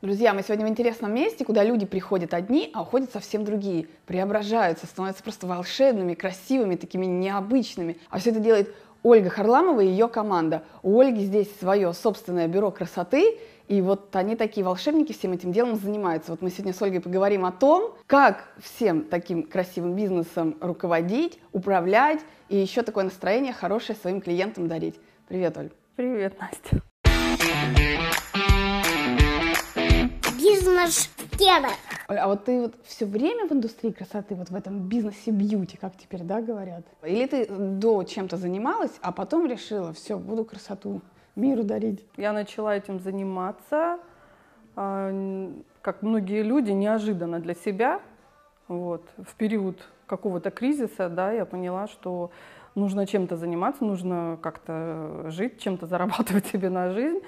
Друзья, мы сегодня в интересном месте, куда люди приходят одни, а уходят совсем другие. Преображаются, становятся просто волшебными, красивыми, такими необычными. А все это делает Ольга Харламова и ее команда. У Ольги здесь свое собственное бюро красоты, и вот они такие волшебники всем этим делом занимаются. Вот мы сегодня с Ольгой поговорим о том, как всем таким красивым бизнесом руководить, управлять, и еще такое настроение хорошее своим клиентам дарить. Привет, Оль. Привет, Настя. Бизнес-тема. Оль, а вот ты вот все время в индустрии красоты, вот в этом бизнесе бьюти, как теперь, да, говорят? Или ты до чем-то занималась, а потом решила, все, буду красоту миру дарить? Я начала этим заниматься, а, как многие люди, неожиданно для себя. Вот. В период какого-то кризиса, да, я поняла, что нужно чем-то заниматься, нужно как-то жить, чем-то зарабатывать себе на жизнь.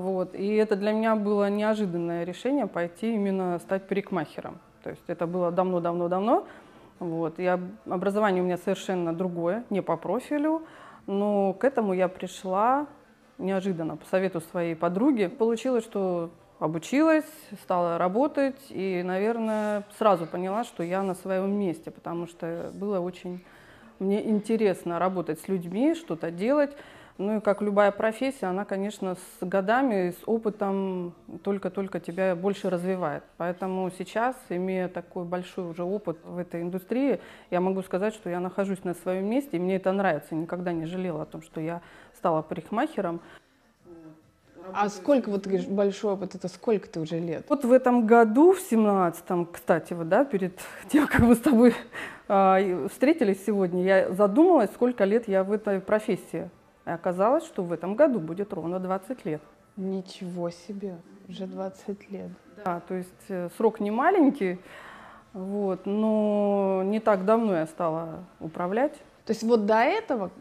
Вот. И это для меня было неожиданное решение пойти именно стать парикмахером. То есть это было давно-давно-давно. Вот. Я, образование у меня совершенно другое, не по профилю. Но к этому я пришла неожиданно по совету своей подруги. Получилось, что обучилась, стала работать и, наверное, сразу поняла, что я на своем месте, потому что было очень мне интересно работать с людьми, что-то делать. Ну и как любая профессия, она, конечно, с годами, с опытом только-только тебя больше развивает. Поэтому сейчас, имея такой большой уже опыт в этой индустрии, я могу сказать, что я нахожусь на своем месте, и мне это нравится. Никогда не жалела о том, что я стала парикмахером. А сколько, вот ты говоришь, большой опыт, это сколько ты уже лет? Вот в этом году, в семнадцатом, кстати, вот, да, перед тем, как мы с тобой и встретились сегодня, я задумалась, сколько лет я в этой профессии. И оказалось, что в этом году будет ровно 20 лет. Ничего себе, уже 20 лет. Да, то есть э, срок не маленький, вот, но не так давно я стала управлять. То есть вот до этого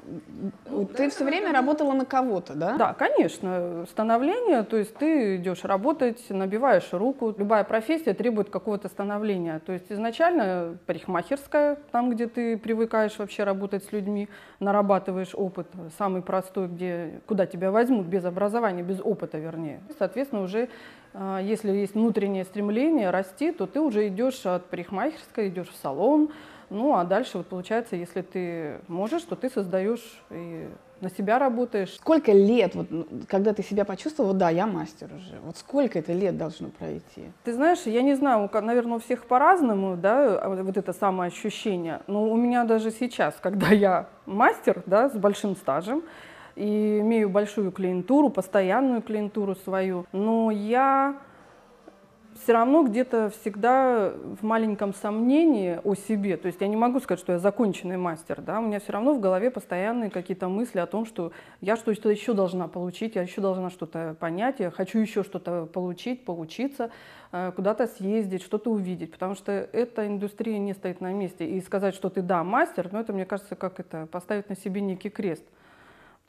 м, ты все время работала на кого-то, да? Да, конечно, становление, то есть ты идешь работать, набиваешь руку. Любая профессия требует какого-то становления. То есть изначально парикмахерская, там, где ты привыкаешь вообще работать с людьми, нарабатываешь опыт, самый простой, где, куда тебя возьмут без образования, без опыта, вернее. Соответственно, уже а, если есть внутреннее стремление расти, то ты уже идешь от парикмахерской, идешь в салон, ну а дальше вот получается, если ты можешь, то ты создаешь и на себя работаешь. Сколько лет, вот, когда ты себя почувствовала, да, я мастер уже, вот сколько это лет должно пройти? Ты знаешь, я не знаю, наверное, у всех по-разному, да, а вот вот это самоощущение. Но у меня даже сейчас, когда я мастер, да, с большим стажем, и имею большую клиентуру, постоянную клиентуру свою, но я все равно где-то всегда в маленьком сомнении о себе. То есть я не могу сказать, что я законченный мастер. Да? У меня все равно в голове постоянные какие-то мысли о том, что я что-то еще должна получить, я еще должна что-то понять, я хочу еще что-то получить, поучиться, э, куда-то съездить, что-то увидеть. Потому что эта индустрия не стоит на месте. И сказать, что ты, да, мастер, но это, мне кажется, как это, поставить на себе некий крест.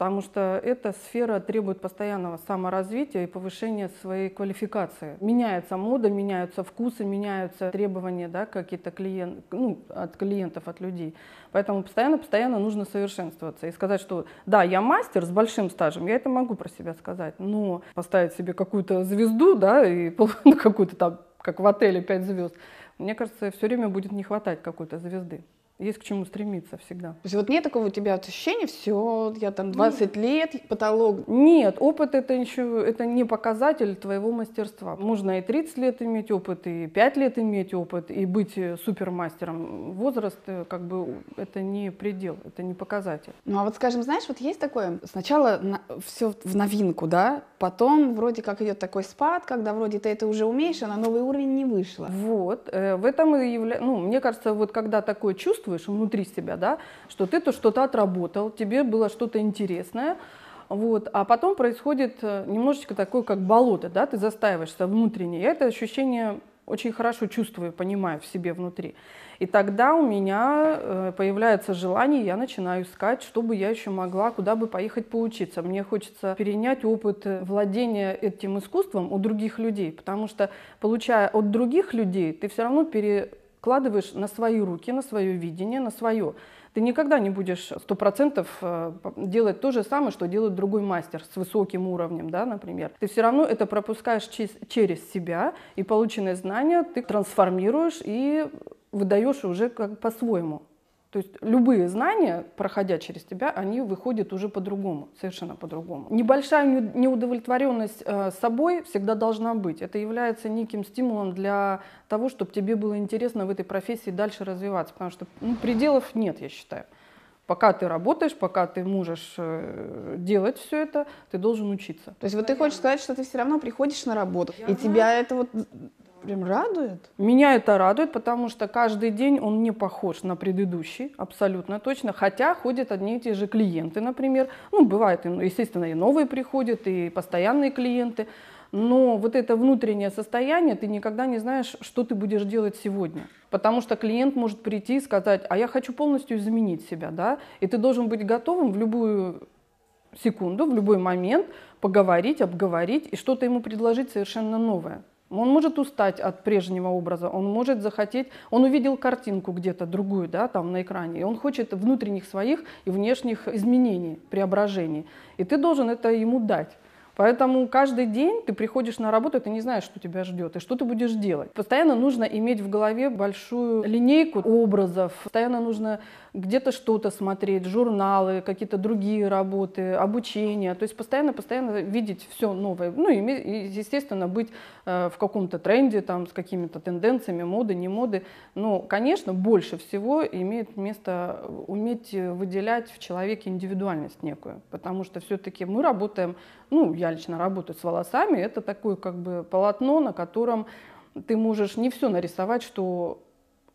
Потому что эта сфера требует постоянного саморазвития и повышения своей квалификации. Меняется мода, меняются вкусы, меняются требования да, какие-то клиент, ну, от клиентов, от людей. Поэтому постоянно-постоянно нужно совершенствоваться. И сказать, что да, я мастер с большим стажем, я это могу про себя сказать. Но поставить себе какую-то звезду, да, и ну, какую-то там, как в отеле 5 звезд, мне кажется, все время будет не хватать какой-то звезды. Есть к чему стремиться всегда. То есть вот нет такого у тебя ощущения, все, я там 20 лет, потолок. Нет, опыт это еще это не показатель твоего мастерства. Можно и 30 лет иметь опыт, и 5 лет иметь опыт, и быть э, супермастером. Возраст э, как бы это не предел, это не показатель. Ну а вот скажем, знаешь, вот есть такое, сначала все в новинку, да, потом вроде как идет такой спад, когда вроде ты это уже умеешь, а на новый уровень не вышло. Вот, э, в этом и является, ну, мне кажется, вот когда такое чувствуешь внутри себя, да, что ты то что-то отработал, тебе было что-то интересное, вот, а потом происходит э, немножечко такое, как болото, да, ты застаиваешься внутренне. Я это ощущение очень хорошо чувствую, понимаю в себе внутри. И тогда у меня э, появляется желание, я начинаю искать, чтобы я еще могла, куда бы поехать поучиться. Мне хочется перенять опыт э, владения этим искусством у других людей, потому что, получая от других людей, ты все равно пере вкладываешь на свои руки, на свое видение, на свое. Ты никогда не будешь сто процентов э, делать то же самое, что делает другой мастер с высоким уровнем, да, например. Ты все равно это пропускаешь через себя, и полученные знания ты трансформируешь и выдаешь уже как по-своему. То есть любые знания, проходя через тебя, они выходят уже по-другому, совершенно по-другому. Небольшая неудовлетворенность э, собой всегда должна быть. Это является неким стимулом для того, чтобы тебе было интересно в этой профессии дальше развиваться, потому что ну, пределов нет, я считаю. Пока ты работаешь, пока ты можешь э, делать все это, ты должен учиться. То есть вот ты хочешь сказать, что ты все равно приходишь на работу, я и тебя это вот Прям радует? Меня это радует, потому что каждый день он не похож на предыдущий, абсолютно точно. Хотя ходят одни и те же клиенты, например. Ну, бывает, естественно, и новые приходят, и постоянные клиенты. Но вот это внутреннее состояние, ты никогда не знаешь, что ты будешь делать сегодня. Потому что клиент может прийти и сказать, а я хочу полностью изменить себя, да? И ты должен быть готовым в любую секунду, в любой момент поговорить, обговорить и что-то ему предложить совершенно новое. Он может устать от прежнего образа, он может захотеть, он увидел картинку где-то другую, да, там на экране, и он хочет внутренних своих и внешних изменений, преображений. И ты должен это ему дать. Поэтому каждый день ты приходишь на работу, ты не знаешь, что тебя ждет и что ты будешь делать. Постоянно нужно иметь в голове большую линейку образов, постоянно нужно где-то что-то смотреть, журналы, какие-то другие работы, обучение. То есть постоянно-постоянно видеть все новое. Ну и, естественно, быть э, в каком-то тренде, там, с какими-то тенденциями, моды, не моды. Но, конечно, больше всего имеет место уметь выделять в человеке индивидуальность некую. Потому что все-таки мы работаем, ну, я лично работаю с волосами, это такое как бы полотно, на котором ты можешь не все нарисовать, что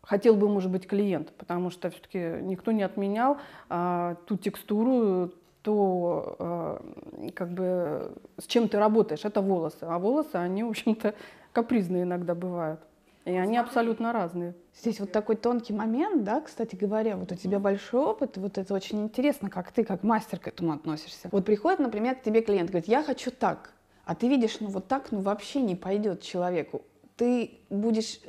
хотел бы, может быть, клиент, потому что все-таки никто не отменял а, ту текстуру, то а, как бы с чем ты работаешь, это волосы. А волосы, они, в общем-то, капризные иногда бывают. И они абсолютно разные. Здесь вот такой тонкий момент, да, кстати говоря, вот у тебя большой опыт, вот это очень интересно, как ты, как мастер к этому относишься. Вот приходит, например, к тебе клиент, говорит, я хочу так, а ты видишь, ну вот так, ну вообще не пойдет человеку ты будешь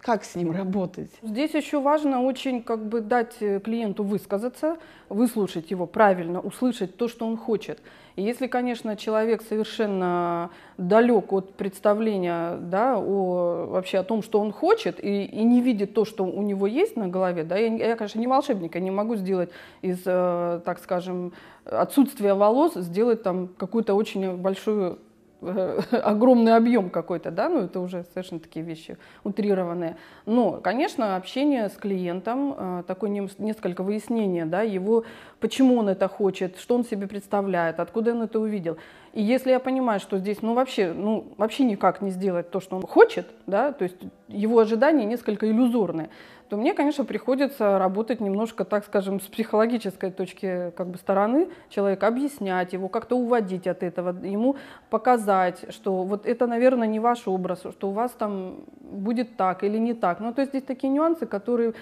как с ним работать? Здесь еще важно очень как бы дать э, клиенту высказаться, выслушать его правильно, услышать то, что он хочет. И если, конечно, человек совершенно далек от представления да, о, вообще о том, что он хочет, и, и не видит то, что у него есть на голове, да, я, я конечно, не волшебник, я не могу сделать из, э, так скажем, отсутствия волос, сделать там какую-то очень большую огромный объем какой-то, да, ну это уже совершенно такие вещи утрированные. Но, конечно, общение с клиентом, э, такое несколько выяснения, да, его, почему он это хочет, что он себе представляет, откуда он это увидел. И если я понимаю, что здесь, ну вообще, ну вообще никак не сделать то, что он хочет, да, то есть его ожидания несколько иллюзорные, то мне, конечно, приходится работать немножко, так скажем, с психологической точки как бы, стороны человека, объяснять его, как-то уводить от этого, ему показать, что вот это, наверное, не ваш образ, что у вас там будет так или не так. Ну, то есть здесь такие нюансы, которые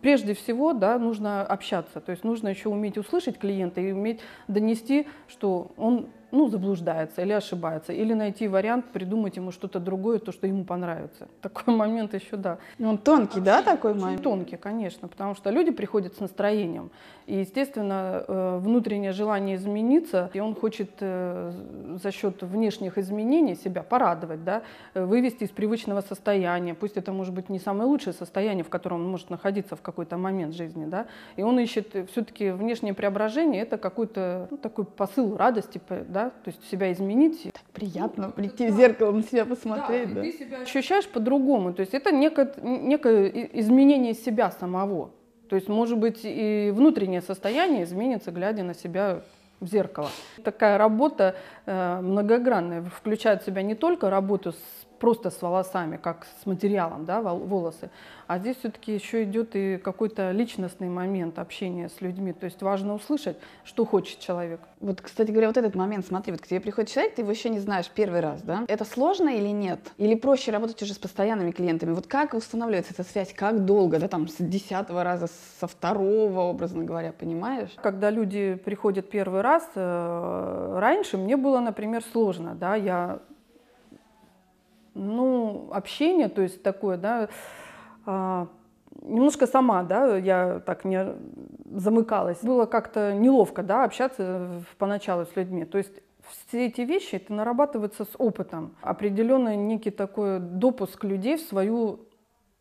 прежде всего да, нужно общаться, то есть нужно еще уметь услышать клиента и уметь донести, что он ну, заблуждается или ошибается, или найти вариант, придумать ему что-то другое, то, что ему понравится. Такой момент еще, да. Он тонкий, да, такой момент? Тонкий, конечно, потому что люди приходят с настроением. И, естественно, э, внутреннее желание измениться, и он хочет э, за счет внешних изменений себя порадовать, да, э, вывести из привычного состояния. Пусть это может быть не самое лучшее состояние, в котором он может находиться в какой-то момент жизни, да, и он ищет все-таки внешнее преображение, это какой-то ну, такой посыл радости, да, то есть себя изменить. Так приятно прийти в зеркало на себя посмотреть, да. да. Ты себя ощущаешь по-другому, то есть это некое, некое изменение себя самого. То есть, может быть, и внутреннее состояние изменится, глядя на себя в зеркало. Такая работа э, многогранная, включает в себя не только работу с просто с волосами, как с материалом, да, волосы. А здесь все-таки еще идет и какой-то личностный момент общения с людьми. То есть важно услышать, что хочет человек. Вот, кстати говоря, вот этот момент, смотри, вот к тебе приходит человек, ты его еще не знаешь первый раз, да? Это сложно или нет? Или проще работать уже с постоянными клиентами? Вот как устанавливается эта связь? Как долго, да, там, с десятого раза, со второго, образно говоря, понимаешь? Когда люди приходят первый раз, э, раньше мне было, например, сложно, да, я ну, общение, то есть такое, да, а, немножко сама, да, я так не замыкалась. Было как-то неловко, да, общаться поначалу с людьми. То есть все эти вещи, это нарабатывается с опытом. Определенный некий такой допуск людей в свою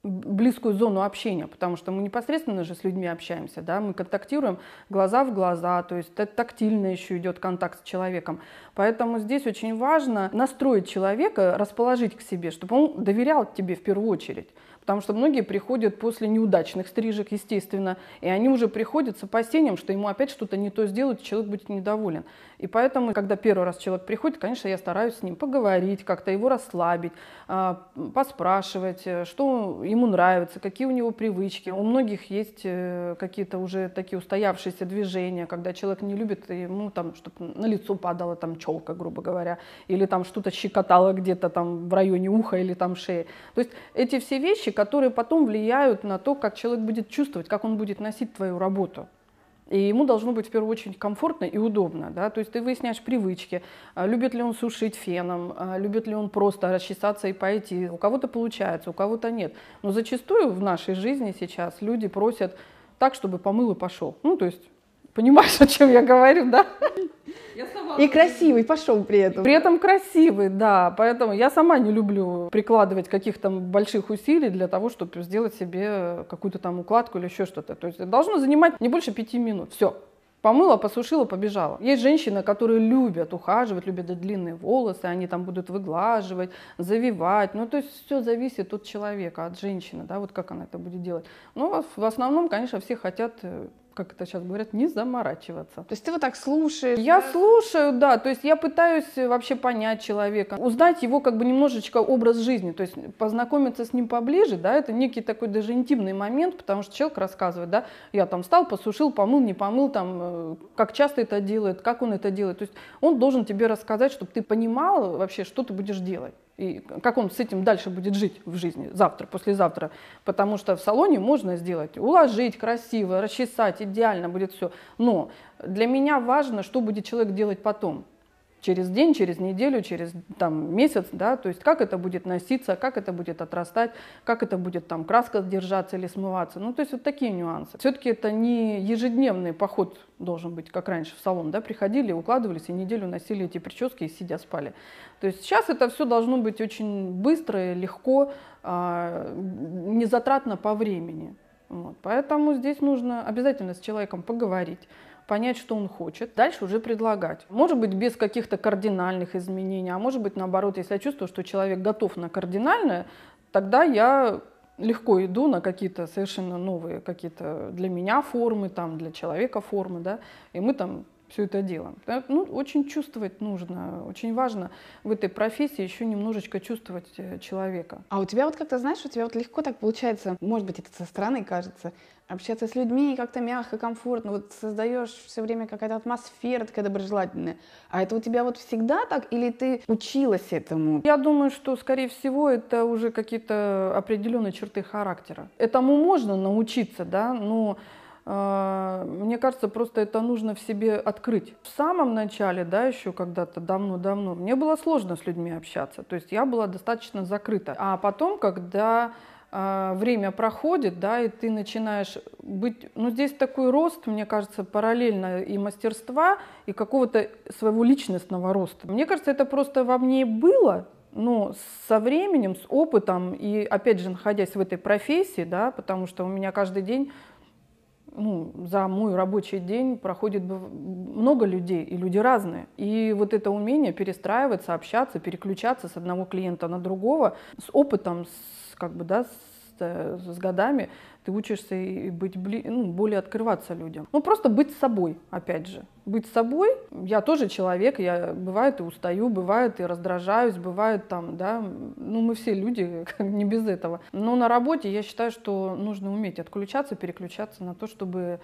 близкую зону общения, потому что мы непосредственно же с людьми общаемся, да, мы контактируем глаза в глаза, то есть это тактильно еще идет контакт с человеком. Поэтому здесь очень важно настроить человека, расположить к себе, чтобы он доверял тебе в первую очередь. Потому что многие приходят после неудачных стрижек, естественно, и они уже приходят с опасением, что ему опять что-то не то сделают, и человек будет недоволен. И поэтому, когда первый раз человек приходит, конечно, я стараюсь с ним поговорить, как-то его расслабить, а, поспрашивать, э, что ему нравится, какие у него привычки. У многих есть э, какие-то уже такие устоявшиеся движения, когда человек не любит, ему там, чтобы на лицо падала там челка, грубо говоря, или там что-то щекотало где-то там в районе уха или там шеи. То есть эти все вещи, которые потом влияют на то, как человек будет чувствовать, как он будет носить твою работу. И ему должно быть в первую очередь комфортно и удобно. Да? То есть ты выясняешь привычки, а, любит ли он сушить феном, а, любит ли он просто расчесаться и пойти. У кого-то получается, у кого-то нет. Но зачастую в нашей жизни сейчас люди просят так, чтобы помыл и пошел. Ну, то есть Понимаешь, о чем я говорю, да? И красивый пошел при этом. При этом красивый, да. Поэтому я сама не люблю прикладывать каких-то больших усилий для того, чтобы сделать себе какую-то там укладку или еще что-то. То есть это должно занимать не больше пяти минут. Все. Помыла, посушила, побежала. Есть женщины, которые любят ухаживать, любят длинные волосы, они там будут выглаживать, завивать. Ну, то есть все зависит от человека, от женщины, да, вот как она это будет делать. Но в основном, конечно, все хотят э, как это сейчас говорят, не заморачиваться. То есть ты вот так слушаешь? Я да? слушаю, да, то есть я пытаюсь вообще понять человека, узнать его как бы немножечко образ жизни, то есть познакомиться с ним поближе, да, это некий такой даже интимный момент, потому что человек рассказывает, да, я там встал, посушил, помыл, не помыл, там, э, как часто это делает, как он это делает, то есть он должен тебе рассказать, чтобы ты понимал вообще, что ты будешь делать и как он с этим дальше будет жить в жизни завтра, послезавтра. Потому что в салоне можно сделать, уложить красиво, расчесать, идеально будет все. Но для меня важно, что будет человек делать потом через день, через неделю, через там, месяц, да, то есть как это будет носиться, как это будет отрастать, как это будет там краска держаться или смываться, ну то есть вот такие нюансы. Все-таки это не ежедневный поход должен быть, как раньше в салон, да, приходили, укладывались и неделю носили эти прически и сидя спали. То есть сейчас это все должно быть очень быстро и легко, а, незатратно по времени. Вот. Поэтому здесь нужно обязательно с человеком поговорить, понять, что он хочет, дальше уже предлагать. Может быть, без каких-то кардинальных изменений, а может быть, наоборот, если я чувствую, что человек готов на кардинальное, тогда я легко иду на какие-то совершенно новые какие-то для меня формы, там, для человека формы, да, и мы там все это делаем. Ну, очень чувствовать нужно, очень важно в этой профессии еще немножечко чувствовать э, человека. А у тебя вот как-то, знаешь, у тебя вот легко так получается, может быть, это со стороны кажется, общаться с людьми как-то мягко, комфортно, вот создаешь все время какая-то атмосфера такая доброжелательная. А это у тебя вот всегда так или ты училась этому? Я думаю, что, скорее всего, это уже какие-то определенные черты характера. Этому можно научиться, да, но э, мне кажется, просто это нужно в себе открыть. В самом начале, да, еще когда-то давно-давно, мне было сложно с людьми общаться. То есть я была достаточно закрыта. А потом, когда время проходит, да, и ты начинаешь быть, ну здесь такой рост, мне кажется, параллельно и мастерства, и какого-то своего личностного роста. Мне кажется, это просто во мне было, но со временем, с опытом, и опять же, находясь в этой профессии, да, потому что у меня каждый день ну, за мой рабочий день проходит много людей, и люди разные. И вот это умение перестраиваться, общаться, переключаться с одного клиента на другого, с опытом, с, как бы, да, с, э, с годами ты учишься и быть бли, ну, более открываться людям. Ну, просто быть собой, опять же. Быть собой. Я тоже человек, я бывает и устаю, бывает и раздражаюсь, бывает там, да, ну, мы все люди, не без этого. Но на работе я считаю, что нужно уметь отключаться, переключаться на то, чтобы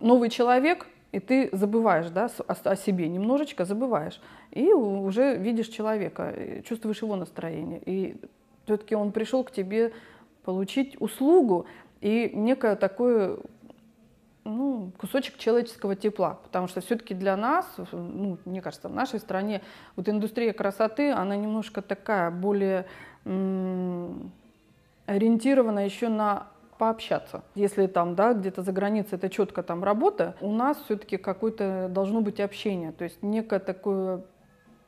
новый человек, и ты забываешь да, о себе, немножечко забываешь. И уже видишь человека, чувствуешь его настроение. И все-таки он пришел к тебе получить услугу и некое такое ну, кусочек человеческого тепла, потому что все-таки для нас, ну, мне кажется, в нашей стране вот индустрия красоты, она немножко такая более м- ориентирована еще на пообщаться. Если там, да, где-то за границей это четко там работа, у нас все-таки какое-то должно быть общение, то есть некое такое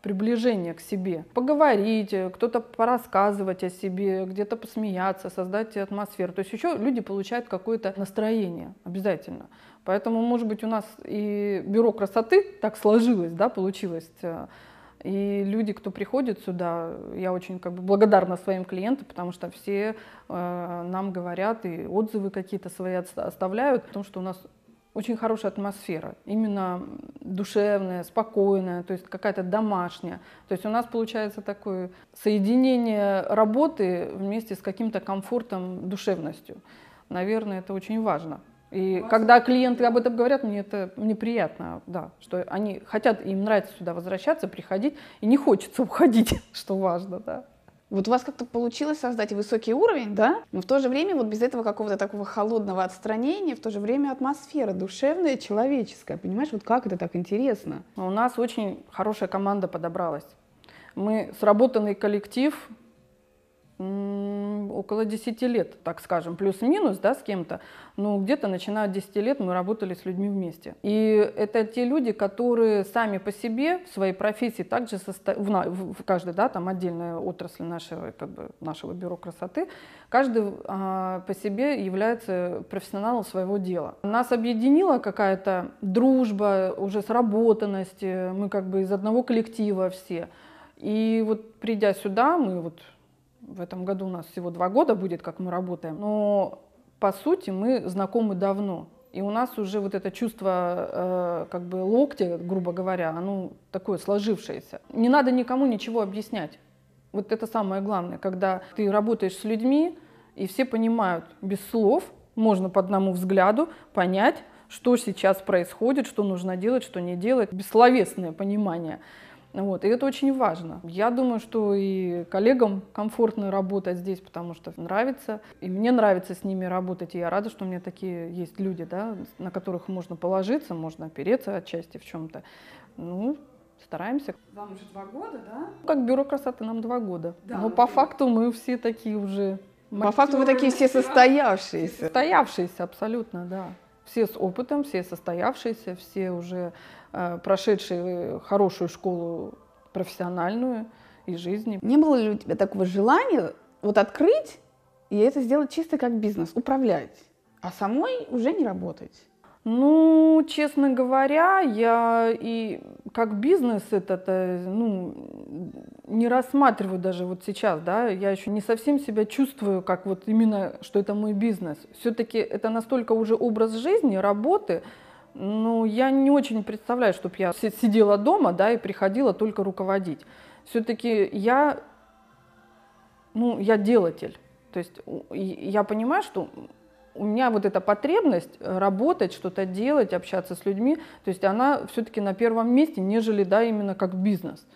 приближение к себе. Поговорить, кто-то порассказывать о себе, где-то посмеяться, создать атмосферу. То есть еще люди получают какое-то настроение обязательно. Поэтому, может быть, у нас и бюро красоты так сложилось, да, получилось. Э, и люди, кто приходит сюда, я очень как бы благодарна своим клиентам, потому что все э, нам говорят и отзывы какие-то свои оставляют, потому что у нас очень хорошая атмосфера, именно душевная, спокойная, то есть какая-то домашняя. То есть у нас получается такое соединение работы вместе с каким-то комфортом, душевностью. Наверное, это очень важно. И когда клиенты об этом говорят, мне это мне приятно, да, что они хотят, им нравится сюда возвращаться, приходить, и не хочется уходить, что важно, да. Вот у вас как-то получилось создать высокий уровень, да? Но в то же время вот без этого какого-то такого холодного отстранения, в то же время атмосфера душевная, человеческая. Понимаешь, вот как это так интересно? У нас очень хорошая команда подобралась. Мы сработанный коллектив, около 10 лет, так скажем, плюс-минус, да, с кем-то. Но где-то начиная от 10 лет мы работали с людьми вместе. И это те люди, которые сами по себе в своей профессии также состо... в, в каждой, да, там отдельной отрасли нашего, как бы, нашего бюро красоты, каждый а, по себе является профессионалом своего дела. Нас объединила какая-то дружба, уже сработанность, мы как бы из одного коллектива все. И вот придя сюда, мы вот в этом году у нас всего два года будет, как мы работаем. Но по сути мы знакомы давно. И у нас уже вот это чувство э, как бы локтя, грубо говоря, оно такое сложившееся. Не надо никому ничего объяснять. Вот это самое главное, когда ты работаешь с людьми, и все понимают без слов, можно по одному взгляду понять, что сейчас происходит, что нужно делать, что не делать, бессловесное понимание. Вот, и это очень важно. Я думаю, что и коллегам комфортно работать здесь, потому что нравится. И мне нравится с ними работать. И я рада, что у меня такие есть люди, да, на которых можно положиться, можно опереться отчасти в чем-то. Ну, стараемся. Вам уже два года, да? Как бюро красоты нам два года. Да, Но по факту мы все такие уже... По факту вы такие все состоявшиеся. Состоявшиеся, абсолютно, да. Все с опытом, все состоявшиеся, все уже Э, прошедшие хорошую школу профессиональную и жизни. Не было ли у тебя такого желания вот открыть и это сделать чисто как бизнес, управлять, а самой уже не работать? Ну, честно говоря, я и как бизнес это ну, не рассматриваю даже вот сейчас, да, я еще не совсем себя чувствую, как вот именно, что это мой бизнес. Все-таки это настолько уже образ жизни, работы, ну, я не очень представляю, чтобы я сидела дома, да, и приходила только руководить. Все-таки я, ну, я делатель. То есть я понимаю, что у меня вот эта потребность работать, что-то делать, общаться с людьми, то есть она все-таки на первом месте, нежели, да, именно как бизнес.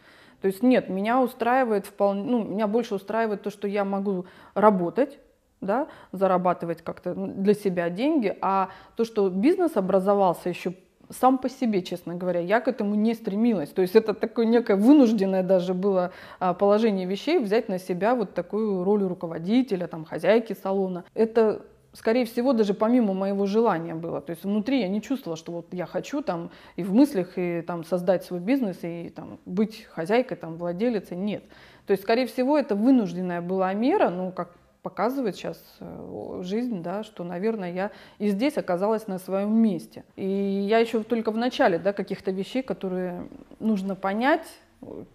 То есть нет, меня устраивает вполне, ну, меня больше устраивает то, что я могу работать, да, зарабатывать как-то для себя деньги, а то, что бизнес образовался еще сам по себе, честно говоря, я к этому не стремилась. То есть это такое некое вынужденное даже было а, положение вещей взять на себя вот такую роль руководителя, там, хозяйки салона. Это скорее всего, даже помимо моего желания было. То есть внутри я не чувствовала, что вот я хочу там и в мыслях и там создать свой бизнес и там быть хозяйкой, там владелицей. Нет. То есть, скорее всего, это вынужденная была мера, ну, как показывает сейчас э, жизнь, да, что, наверное, я и здесь оказалась на своем месте. И я еще только в начале да, каких-то вещей, которые нужно понять,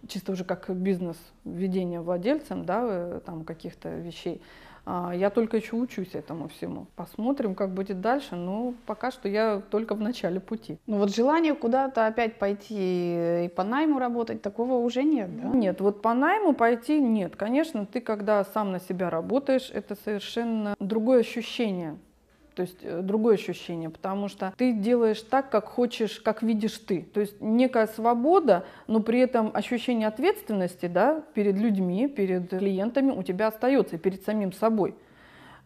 чисто уже как бизнес ведения владельцем, да, э, там каких-то вещей, я только еще учусь этому всему. Посмотрим, как будет дальше, но пока что я только в начале пути. Ну вот желание куда-то опять пойти и по найму работать, такого уже нет, да? Нет, вот по найму пойти нет. Конечно, ты когда сам на себя работаешь, это совершенно другое ощущение. То есть э, другое ощущение, потому что ты делаешь так, как хочешь, как видишь ты. То есть некая свобода, но при этом ощущение ответственности да, перед людьми, перед клиентами у тебя остается, перед самим собой.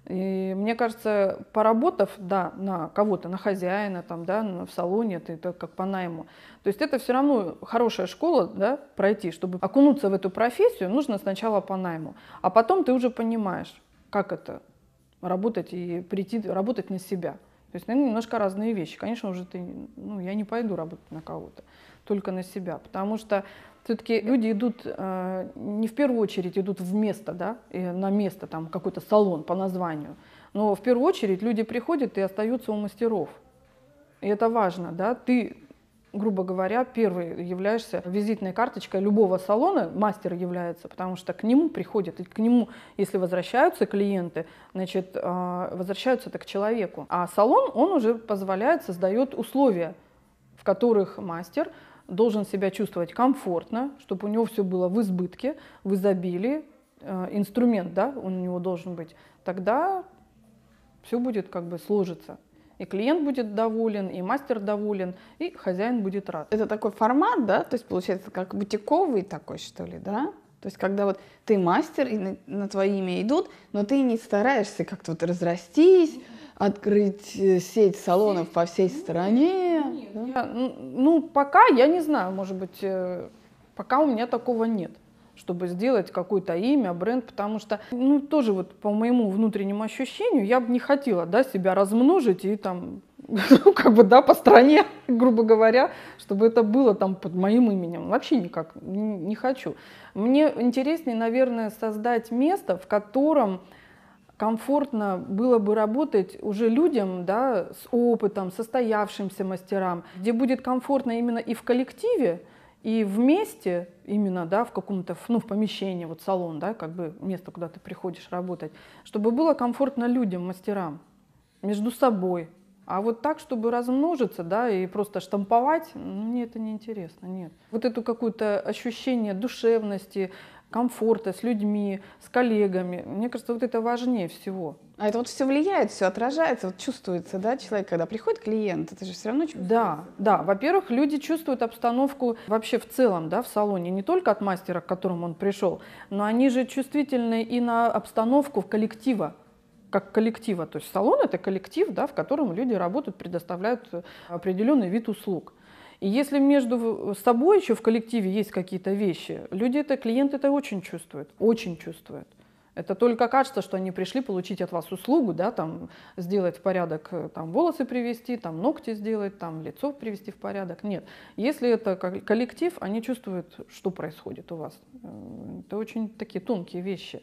И мне кажется, поработав, да, на кого-то, на хозяина, там, да, в салоне, ты это как по найму, то есть это все равно хорошая школа, да, пройти, чтобы окунуться в эту профессию, нужно сначала по найму, а потом ты уже понимаешь, как это, работать и прийти работать на себя. То есть, наверное, немножко разные вещи. Конечно, уже ты, ну, я не пойду работать на кого-то, только на себя, потому что все-таки люди идут э, не в первую очередь идут в место, да, и на место, там какой-то салон по названию, но в первую очередь люди приходят и остаются у мастеров. И это важно, да, ты грубо говоря, первый являешься визитной карточкой любого салона, мастер является, потому что к нему приходят, и к нему, если возвращаются клиенты, значит, а, возвращаются это к человеку. А салон, он уже позволяет, создает условия, в которых мастер должен себя чувствовать комфортно, чтобы у него все было в избытке, в изобилии, э, инструмент, да, он у него должен быть, тогда все будет как бы сложиться. И клиент будет доволен, и мастер доволен, и хозяин будет рад. Это такой формат, да? То есть получается как бутиковый такой, что ли, да? То есть когда вот ты мастер, и на, на твое имя идут, но ты не стараешься как-то вот разрастись, открыть э, сеть салонов по всей стране. Да? Я, ну, пока я не знаю, может быть, э, пока у меня такого нет чтобы сделать какое-то имя, бренд, потому что, ну, тоже вот по моему внутреннему ощущению, я бы не хотела, да, себя размножить и там, ну, как бы, да, по стране, грубо говоря, чтобы это было там под моим именем. Вообще никак не, хочу. Мне интереснее, наверное, создать место, в котором комфортно было бы работать уже людям да, с опытом, состоявшимся мастерам, где будет комфортно именно и в коллективе, и вместе, именно, да, в каком-то, ну, в помещении, вот салон, да, как бы место, куда ты приходишь работать, чтобы было комфортно людям, мастерам, между собой. А вот так, чтобы размножиться, да, и просто штамповать, ну, мне это не интересно, нет. Вот это какое-то ощущение душевности, комфорта с людьми, с коллегами. Мне кажется, вот это важнее всего. А это вот все влияет, все отражается, вот чувствуется, да, человек, когда приходит клиент, это же все равно чувствуется. Да, да. Во-первых, люди чувствуют обстановку вообще в целом, да, в салоне, не только от мастера, к которому он пришел, но они же чувствительны и на обстановку коллектива как коллектива. То есть салон это коллектив, да, в котором люди работают, предоставляют определенный вид услуг. И если между собой еще в коллективе есть какие-то вещи, люди это, клиенты это очень чувствуют, очень чувствуют. Это только кажется, что они пришли получить от вас услугу, да, там, сделать в порядок, э, там, волосы привести, там, ногти сделать, там, лицо привести в порядок. Нет. Если это коллектив, они чувствуют, что происходит у вас. Э, это очень такие тонкие вещи.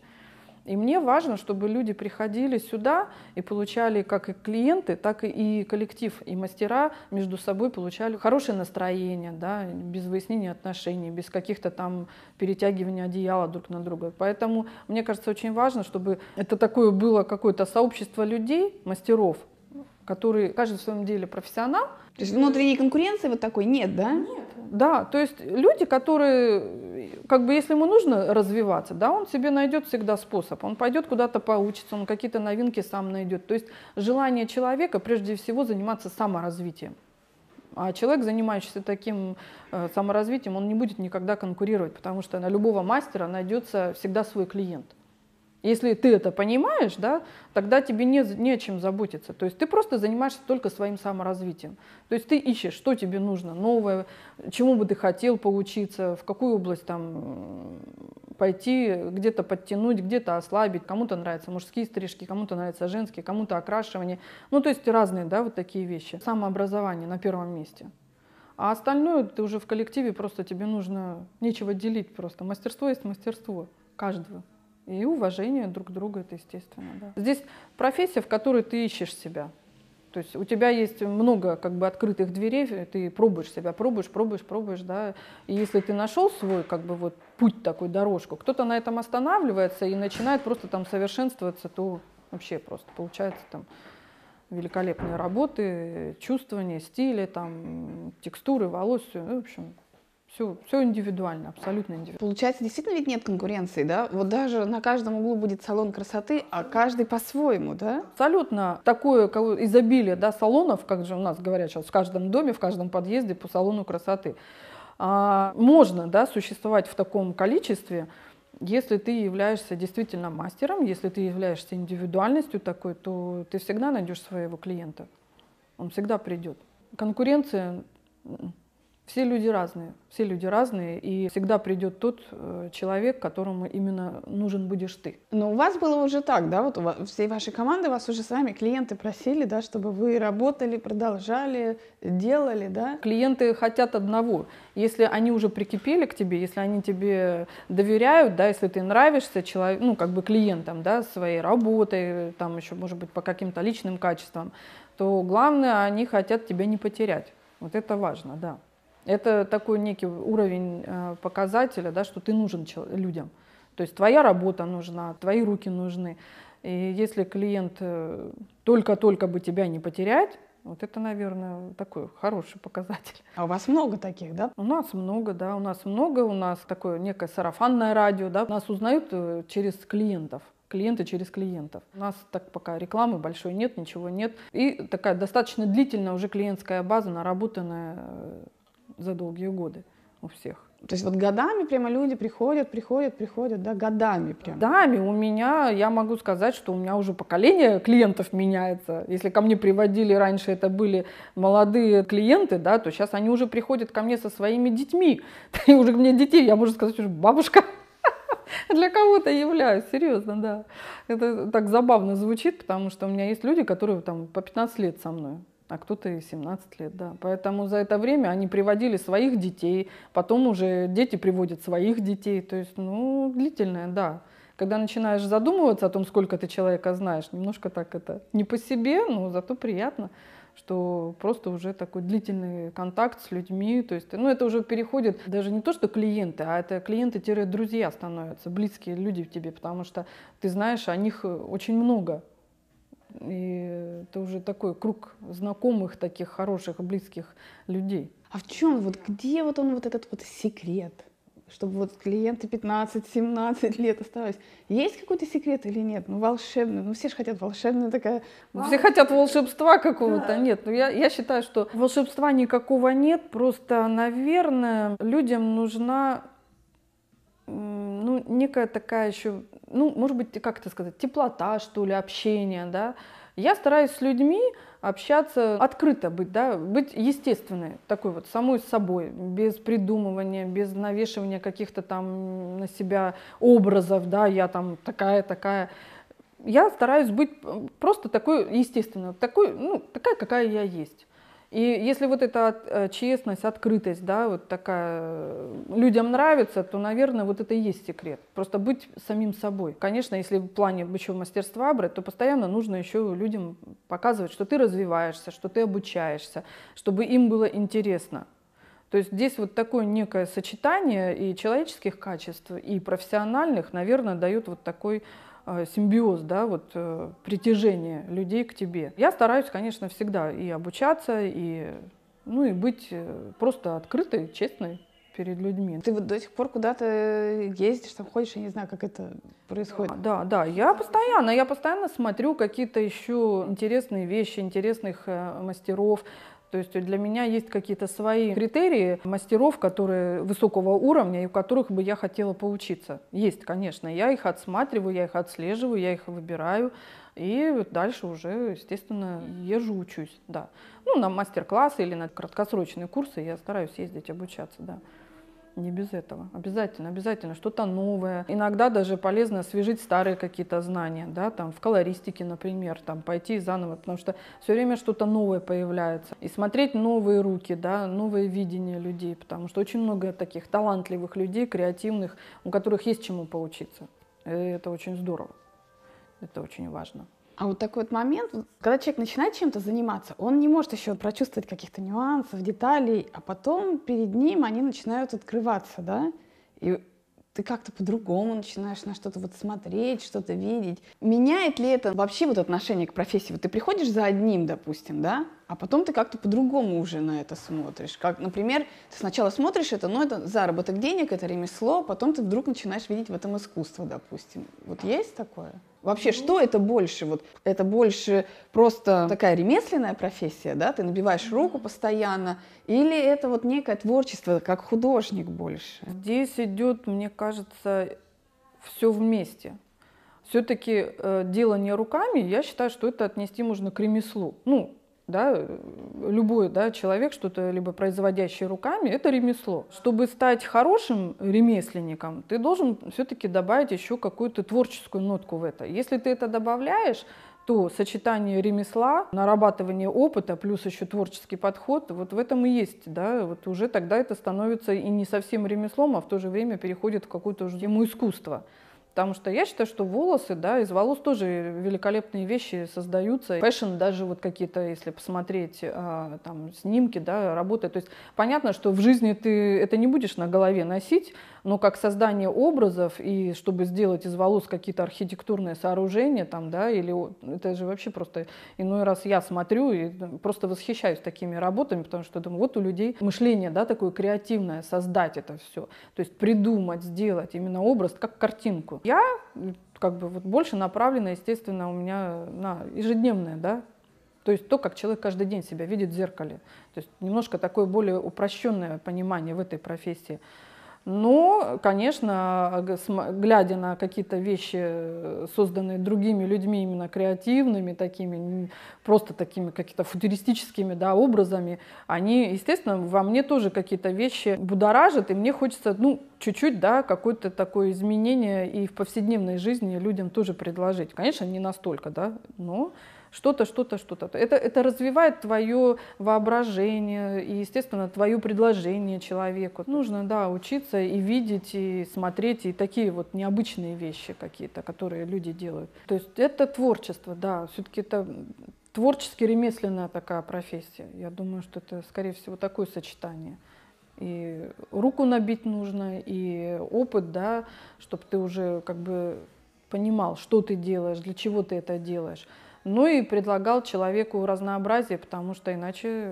И мне важно, чтобы люди приходили сюда и получали как и клиенты, так и коллектив, и мастера между собой получали хорошее настроение, да, без выяснения отношений, без каких-то там перетягивания одеяла друг на друга. Поэтому мне кажется очень важно, чтобы это такое было какое-то сообщество людей, мастеров, которые каждый в своем деле профессионал. То есть внутренней конкуренции вот такой нет, да? Нет. Да, то есть люди, которые, как бы если ему нужно развиваться, да, он себе найдет всегда способ. Он пойдет куда-то поучится, он какие-то новинки сам найдет. То есть желание человека прежде всего заниматься саморазвитием. А человек, занимающийся таким э, саморазвитием, он не будет никогда конкурировать, потому что на любого мастера найдется всегда свой клиент. Если ты это понимаешь, да, тогда тебе не, не чем заботиться. То есть ты просто занимаешься только своим саморазвитием. То есть ты ищешь, что тебе нужно, новое, чему бы ты хотел поучиться, в какую область там пойти, где-то подтянуть, где-то ослабить. Кому-то нравятся мужские стрижки, кому-то нравятся женские, кому-то окрашивание. Ну, то есть разные, да, вот такие вещи. Самообразование на первом месте. А остальное ты уже в коллективе, просто тебе нужно нечего делить просто. Мастерство есть мастерство каждого. И уважение друг к другу, это естественно. Да. Здесь профессия, в которой ты ищешь себя. То есть у тебя есть много как бы открытых дверей, ты пробуешь себя, пробуешь, пробуешь, пробуешь, да. И если ты нашел свой как бы вот путь такой, дорожку, кто-то на этом останавливается и начинает просто там совершенствоваться, то вообще просто получается там великолепные работы, чувствование, стили, там, текстуры волос, все, ну, в общем, все, все индивидуально, абсолютно индивидуально. Получается, действительно ведь нет конкуренции, да? Вот даже на каждом углу будет салон красоты, а каждый по-своему, да? Абсолютно. Такое изобилие да, салонов, как же у нас говорят сейчас, в каждом доме, в каждом подъезде по салону красоты. А, можно да, существовать в таком количестве, если ты являешься действительно мастером, если ты являешься индивидуальностью такой, то ты всегда найдешь своего клиента. Он всегда придет. Конкуренция Все люди разные, все люди разные, и всегда придет тот э, человек, которому именно нужен будешь ты. Но у вас было уже так, да, вот у вас, всей вашей команды вас уже сами клиенты просили, да, чтобы вы работали, продолжали, делали, да? Клиенты хотят одного. Если они уже прикипели к тебе, если они тебе доверяют, да, если ты нравишься человек, ну, как бы клиентам, да, своей работой, там еще, может быть, по каким-то личным качествам, то главное, они хотят тебя не потерять. Вот это важно, да. Это такой некий уровень э, показателя, да, что ты нужен людям. То есть твоя работа нужна, твои руки нужны. И если клиент э, только-только бы тебя не потерять, вот это, наверное, такой хороший показатель. А у вас много таких, да? У нас много, да, у нас много, у нас такое некое сарафанное радио, да, нас узнают э, через клиентов клиенты через клиентов. У нас так пока рекламы большой нет, ничего нет. И такая достаточно длительная уже клиентская база, наработанная за долгие годы у всех. То есть вот годами прямо люди приходят, приходят, приходят, да, годами прямо. Годами у меня, я могу сказать, что у меня уже поколение клиентов меняется. Если ко мне приводили раньше, это были молодые клиенты, да, то сейчас они уже приходят ко мне со своими детьми. И уже мне детей, я могу сказать, уже бабушка для кого-то являюсь, серьезно, да. Это так забавно звучит, потому что у меня есть люди, которые там по 15 лет со мной а кто-то и 17 лет, да. Поэтому за это время они приводили своих детей, потом уже дети приводят своих детей. То есть, ну, длительное, да. Когда начинаешь задумываться о том, сколько ты человека знаешь, немножко так это не по себе, но зато приятно, что просто уже такой длительный контакт с людьми. То есть, ну, это уже переходит даже не то, что клиенты, а это клиенты-друзья становятся, близкие люди в тебе, потому что ты знаешь о них очень много и это уже такой круг знакомых, таких хороших, близких людей. А в чем, вот где вот он, вот этот вот секрет? Чтобы вот клиенты 15-17 лет оставались. Есть какой-то секрет или нет? Ну, волшебный. Ну, все же хотят волшебная такая... Все хотят волшебства какого-то. Да. Нет, ну я, я считаю, что волшебства никакого нет. Просто, наверное, людям нужна некая такая еще, ну, может быть, как это сказать, теплота, что ли, общение, да. Я стараюсь с людьми общаться открыто быть, да, быть естественной, такой вот самой собой, без придумывания, без навешивания каких-то там на себя образов, да, я там такая, такая. Я стараюсь быть просто такой естественной, такой, ну, такая, какая я есть. И если вот эта э, честность, открытость, да, вот такая э, людям нравится, то, наверное, вот это и есть секрет. Просто быть самим собой. Конечно, если в плане еще мастерства брать, то постоянно нужно еще людям показывать, что ты развиваешься, что ты обучаешься, чтобы им было интересно. То есть здесь вот такое некое сочетание и человеческих качеств, и профессиональных, наверное, дает вот такой симбиоз, да, вот э, притяжение людей к тебе. Я стараюсь, конечно, всегда и обучаться, и, ну, и быть э, просто открытой, честной перед людьми. Ты вот до сих пор куда-то ездишь, там ходишь, я не знаю, как это происходит. Да, да, я постоянно, я постоянно смотрю какие-то еще интересные вещи, интересных мастеров, то есть для меня есть какие-то свои критерии мастеров, которые высокого уровня и у которых бы я хотела поучиться. Есть, конечно. Я их отсматриваю, я их отслеживаю, я их выбираю. И дальше уже, естественно, езжу, учусь, да. Ну, на мастер-классы или на краткосрочные курсы я стараюсь ездить, обучаться, да. Не без этого. Обязательно, обязательно. Что-то новое. Иногда даже полезно освежить старые какие-то знания, да, там в колористике, например, там пойти заново, потому что все время что-то новое появляется. И смотреть новые руки, да, новые видения людей, потому что очень много таких талантливых людей, креативных, у которых есть чему поучиться. И это очень здорово. Это очень важно. А вот такой вот момент, когда человек начинает чем-то заниматься, он не может еще прочувствовать каких-то нюансов, деталей, а потом перед ним они начинают открываться, да, и ты как-то по-другому начинаешь на что-то вот смотреть, что-то видеть. Меняет ли это вообще вот отношение к профессии? Вот ты приходишь за одним, допустим, да, а потом ты как-то по-другому уже на это смотришь. Как, например, ты сначала смотришь это, ну, это заработок денег, это ремесло, потом ты вдруг начинаешь видеть в этом искусство, допустим. Вот есть такое? Вообще, что это больше? Вот это больше просто такая ремесленная профессия, да? Ты набиваешь руку постоянно, или это вот некое творчество, как художник больше? Здесь идет, мне кажется, все вместе. Все-таки э, делание руками, я считаю, что это отнести можно к ремеслу. Ну, да, любой да, человек, что-то либо производящий руками, это ремесло. Чтобы стать хорошим ремесленником, ты должен все-таки добавить еще какую-то творческую нотку в это. Если ты это добавляешь, то сочетание ремесла, нарабатывание опыта, плюс еще творческий подход, вот в этом и есть, да, вот уже тогда это становится и не совсем ремеслом, а в то же время переходит в какую-то уже тему искусства. Потому что я считаю, что волосы, да, из волос тоже великолепные вещи создаются. Fashion даже вот какие-то, если посмотреть а, там снимки, да, работы. То есть понятно, что в жизни ты это не будешь на голове носить, но как создание образов и чтобы сделать из волос какие-то архитектурные сооружения там, да, или это же вообще просто иной раз я смотрю и просто восхищаюсь такими работами, потому что думаю, вот у людей мышление, да, такое креативное, создать это все, то есть придумать, сделать именно образ как картинку. Я как бы вот больше направлена, естественно, у меня на ежедневное, да, то есть то, как человек каждый день себя видит в зеркале. То есть немножко такое более упрощенное понимание в этой профессии. Но, конечно, глядя на какие-то вещи, созданные другими людьми, именно креативными, такими, просто такими какими-то футуристическими да, образами, они, естественно, во мне тоже какие-то вещи будоражат, и мне хочется, ну, чуть-чуть, да, какое-то такое изменение и в повседневной жизни людям тоже предложить. Конечно, не настолько, да, но что-то, что-то, что-то. Это, это развивает твое воображение и, естественно, твое предложение человеку. Нужно, да, учиться и видеть, и смотреть, и такие вот необычные вещи какие-то, которые люди делают. То есть это творчество, да, все-таки это творчески ремесленная такая профессия. Я думаю, что это, скорее всего, такое сочетание. И руку набить нужно, и опыт, да, чтобы ты уже как бы понимал, что ты делаешь, для чего ты это делаешь. Ну и предлагал человеку разнообразие, потому что иначе,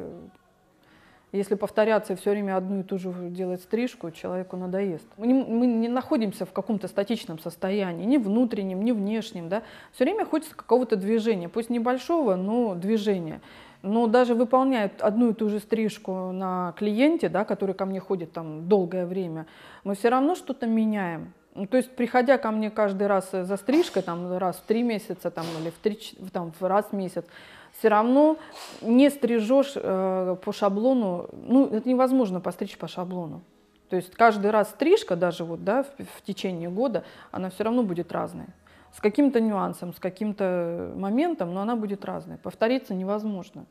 если повторяться все время одну и ту же делать стрижку, человеку надоест. Мы не, мы не находимся в каком-то статичном состоянии, ни внутреннем, ни внешнем. Да? Все время хочется какого-то движения, пусть небольшого, но движения. Но даже выполняя одну и ту же стрижку на клиенте, да, который ко мне ходит там долгое время, мы все равно что-то меняем. Ну, то есть, приходя ко мне каждый раз за стрижкой, там, раз в три месяца там, или в, три, там, в раз в месяц, все равно не стрижешь э, по шаблону, ну, это невозможно постричь по шаблону. То есть каждый раз стрижка, даже вот, да, в, в течение года, она все равно будет разной. С каким-то нюансом, с каким-то моментом, но она будет разной. Повториться невозможно.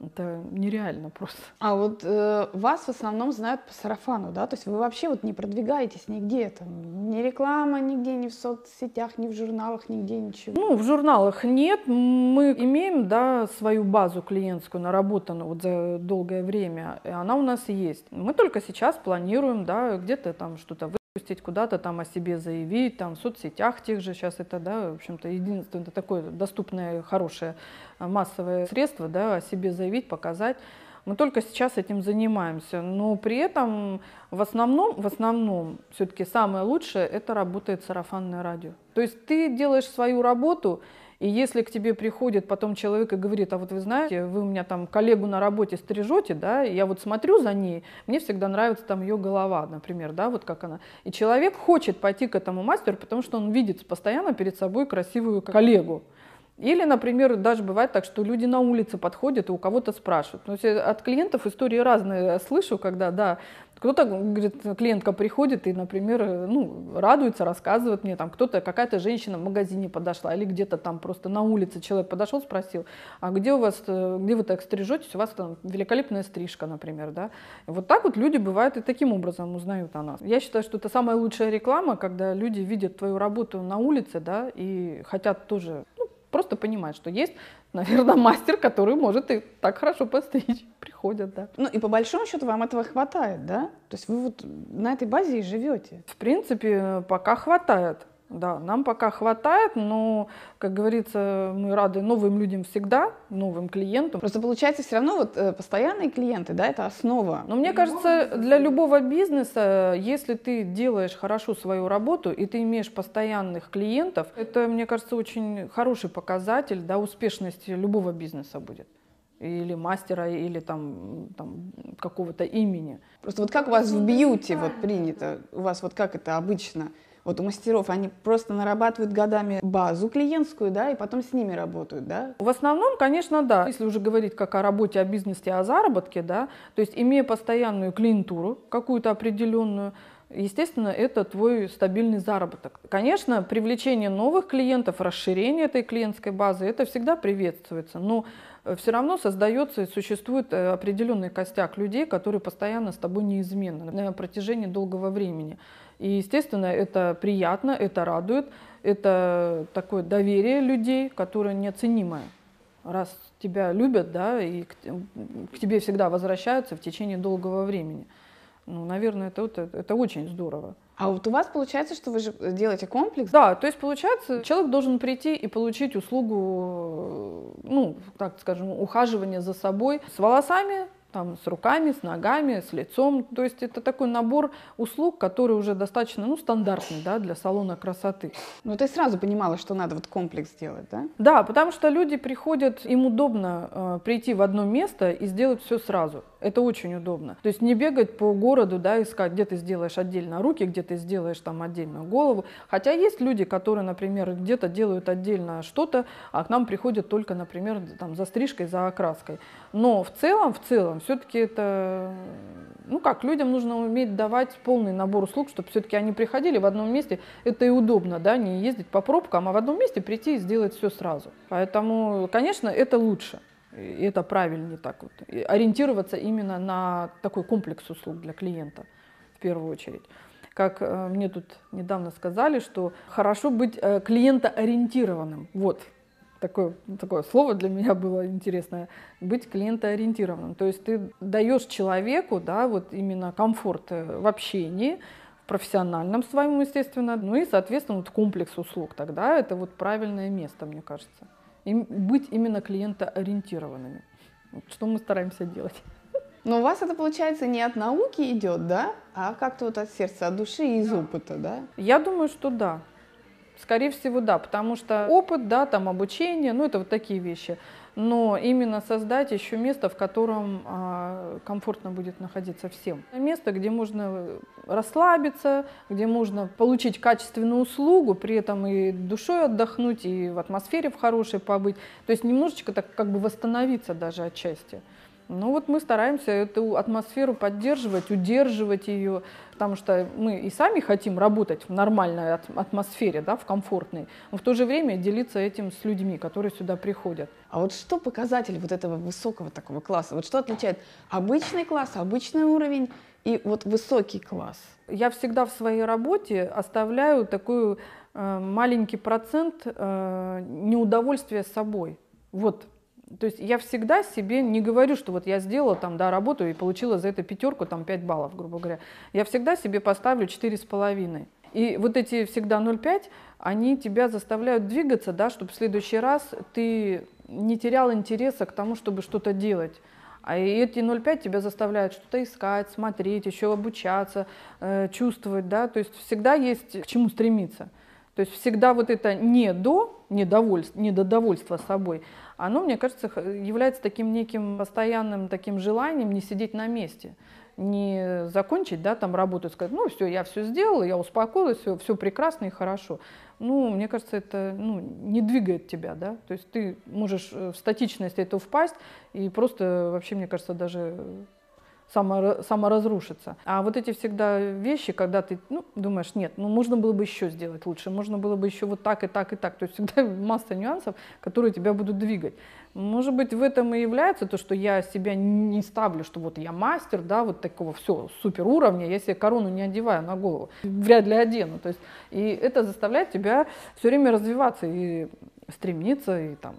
Это нереально просто. А вот э, вас в основном знают по сарафану, да? То есть вы вообще вот не продвигаетесь нигде, там, ни реклама нигде, ни в соцсетях, ни в журналах, нигде ничего? Ну, в журналах нет. Мы имеем, да, свою базу клиентскую наработанную вот за долгое время. И она у нас есть. Мы только сейчас планируем, да, где-то там что-то выпустить, куда-то там о себе заявить, там в соцсетях тех же сейчас это, да, в общем-то, единственное такое доступное, хорошее а, массовое средство, да, о себе заявить, показать. Мы только сейчас этим занимаемся, но при этом в основном, в основном все-таки самое лучшее это работает сарафанное радио. То есть ты делаешь свою работу, и если к тебе приходит потом человек и говорит, а вот вы знаете, вы у меня там коллегу на работе стрижете, да, я вот смотрю за ней, мне всегда нравится там ее голова, например, да, вот как она. И человек хочет пойти к этому мастеру, потому что он видит постоянно перед собой красивую коллегу. Или, например, даже бывает так, что люди на улице подходят и у кого-то спрашивают. Ну, от клиентов истории разные слышу, когда, да, кто-то, говорит, клиентка приходит и, например, ну, радуется, рассказывает мне, там, кто-то, какая-то женщина в магазине подошла, или где-то там просто на улице человек подошел, спросил, а где у вас, где вы так стрижетесь, у вас там великолепная стрижка, например, да. Вот так вот люди, бывают, и таким образом узнают о нас. Я считаю, что это самая лучшая реклама, когда люди видят твою работу на улице, да, и хотят тоже, ну, просто понимать, что есть, наверное, мастер, который может и так хорошо постричь. Приходят, да. Ну и по большому счету вам этого хватает, да? То есть вы вот на этой базе и живете? В принципе, пока хватает. Да, нам пока хватает, но, как говорится, мы рады новым людям всегда, новым клиентам. Просто получается все равно вот э, постоянные клиенты, да, это основа. Но мне кажется, для любого бизнеса, если ты делаешь хорошо свою работу и ты имеешь постоянных клиентов, это, мне кажется, очень хороший показатель, да, успешности любого бизнеса будет или мастера, или там, там какого-то имени. Просто вот как у вас в бьюти вот принято, у вас вот как это обычно? Вот у мастеров, они просто нарабатывают годами базу клиентскую, да, и потом с ними работают, да? В основном, конечно, да. Если уже говорить как о работе, о бизнесе, о заработке, да, то есть имея постоянную клиентуру какую-то определенную, естественно, это твой стабильный заработок. Конечно, привлечение новых клиентов, расширение этой клиентской базы, это всегда приветствуется, но э, все равно создается и существует э, определенный костяк людей, которые постоянно с тобой неизменны на протяжении долгого времени. И, естественно, это приятно, это радует, это такое доверие людей, которое неоценимое. Раз тебя любят, да, и к, к тебе всегда возвращаются в течение долгого времени. Ну, наверное, это, это, это очень здорово. А вот у вас получается, что вы же делаете комплекс? Да, то есть получается, человек должен прийти и получить услугу, ну, так скажем, ухаживания за собой с волосами, там, с руками, с ногами, с лицом. То есть это такой набор услуг, который уже достаточно ну, стандартный да, для салона красоты. Ну ты сразу понимала, что надо вот комплекс сделать, да? Да, потому что люди приходят, им удобно э, прийти в одно место и сделать все сразу. Это очень удобно. То есть не бегать по городу, да, искать, где ты сделаешь отдельно руки, где ты сделаешь там отдельно голову. Хотя есть люди, которые, например, где-то делают отдельно что-то, а к нам приходят только, например, там, за стрижкой, за окраской. Но в целом, в целом, все-таки это, ну как, людям нужно уметь давать полный набор услуг, чтобы все-таки они приходили в одном месте. Это и удобно, да, не ездить по пробкам, а в одном месте прийти и сделать все сразу. Поэтому, конечно, это лучше. И это правильнее так вот. И ориентироваться именно на такой комплекс услуг для клиента в первую очередь. Как э, мне тут недавно сказали, что хорошо быть э, клиентоориентированным. Вот, такое, такое слово для меня было интересное, быть клиентоориентированным. То есть ты даешь человеку, да, вот именно комфорт э, в общении, в профессиональном своем, естественно, ну и, соответственно, вот комплекс услуг. Тогда это вот правильное место, мне кажется им, быть именно клиентоориентированными. Что мы стараемся делать. Но у вас это получается не от науки идет, да, а как-то вот от сердца, от души и из опыта, да? Я думаю, что да. Скорее всего, да, потому что опыт, да, там обучение, ну это вот такие вещи но именно создать еще место, в котором а, комфортно будет находиться всем. Место, где можно расслабиться, где можно получить качественную услугу, при этом и душой отдохнуть, и в атмосфере в хорошей побыть. То есть немножечко так как бы восстановиться даже отчасти. Ну вот мы стараемся эту атмосферу поддерживать, удерживать ее, потому что мы и сами хотим работать в нормальной атмосфере, да, в комфортной, но в то же время делиться этим с людьми, которые сюда приходят. А вот что показатель вот этого высокого такого класса? Вот что отличает обычный класс, обычный уровень и вот высокий класс? Я всегда в своей работе оставляю такой э, маленький процент э, неудовольствия собой. Вот то есть я всегда себе не говорю, что вот я сделала там, да, работу и получила за это пятерку, там 5 баллов, грубо говоря. Я всегда себе поставлю четыре с половиной. И вот эти всегда 0,5, они тебя заставляют двигаться, да, чтобы в следующий раз ты не терял интереса к тому, чтобы что-то делать. А эти 0,5 тебя заставляют что-то искать, смотреть, еще обучаться, э, чувствовать, да, то есть всегда есть к чему стремиться. То есть всегда вот это не до недовольство, недодовольство собой, оно, мне кажется, является таким неким постоянным таким желанием не сидеть на месте, не закончить да, там работу и сказать, ну все, я все сделала, я успокоилась, все, все прекрасно и хорошо. Ну, мне кажется, это ну, не двигает тебя, да, то есть ты можешь в статичность это впасть и просто вообще, мне кажется, даже само, саморазрушиться. А вот эти всегда вещи, когда ты ну, думаешь, нет, ну можно было бы еще сделать лучше, можно было бы еще вот так и так и так. То есть всегда масса нюансов, которые тебя будут двигать. Может быть, в этом и является то, что я себя не ставлю, что вот я мастер, да, вот такого все супер уровня, я себе корону не одеваю на голову, вряд ли одену. То есть, и это заставляет тебя все время развиваться и стремиться, и там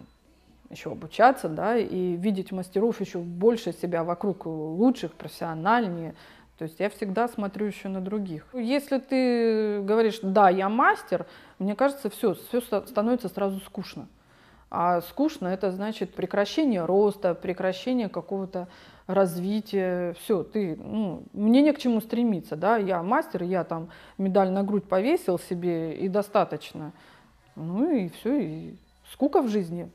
еще обучаться, да, и видеть мастеров еще больше себя вокруг лучших, профессиональнее. То есть я всегда смотрю еще на других. Если ты говоришь, да, я мастер, мне кажется, все, все становится сразу скучно. А скучно это значит прекращение роста, прекращение какого-то развития. Все, ты, ну, мне не к чему стремиться, да, я мастер, я там медаль на грудь повесил себе и достаточно. Ну и все, и скука в жизни.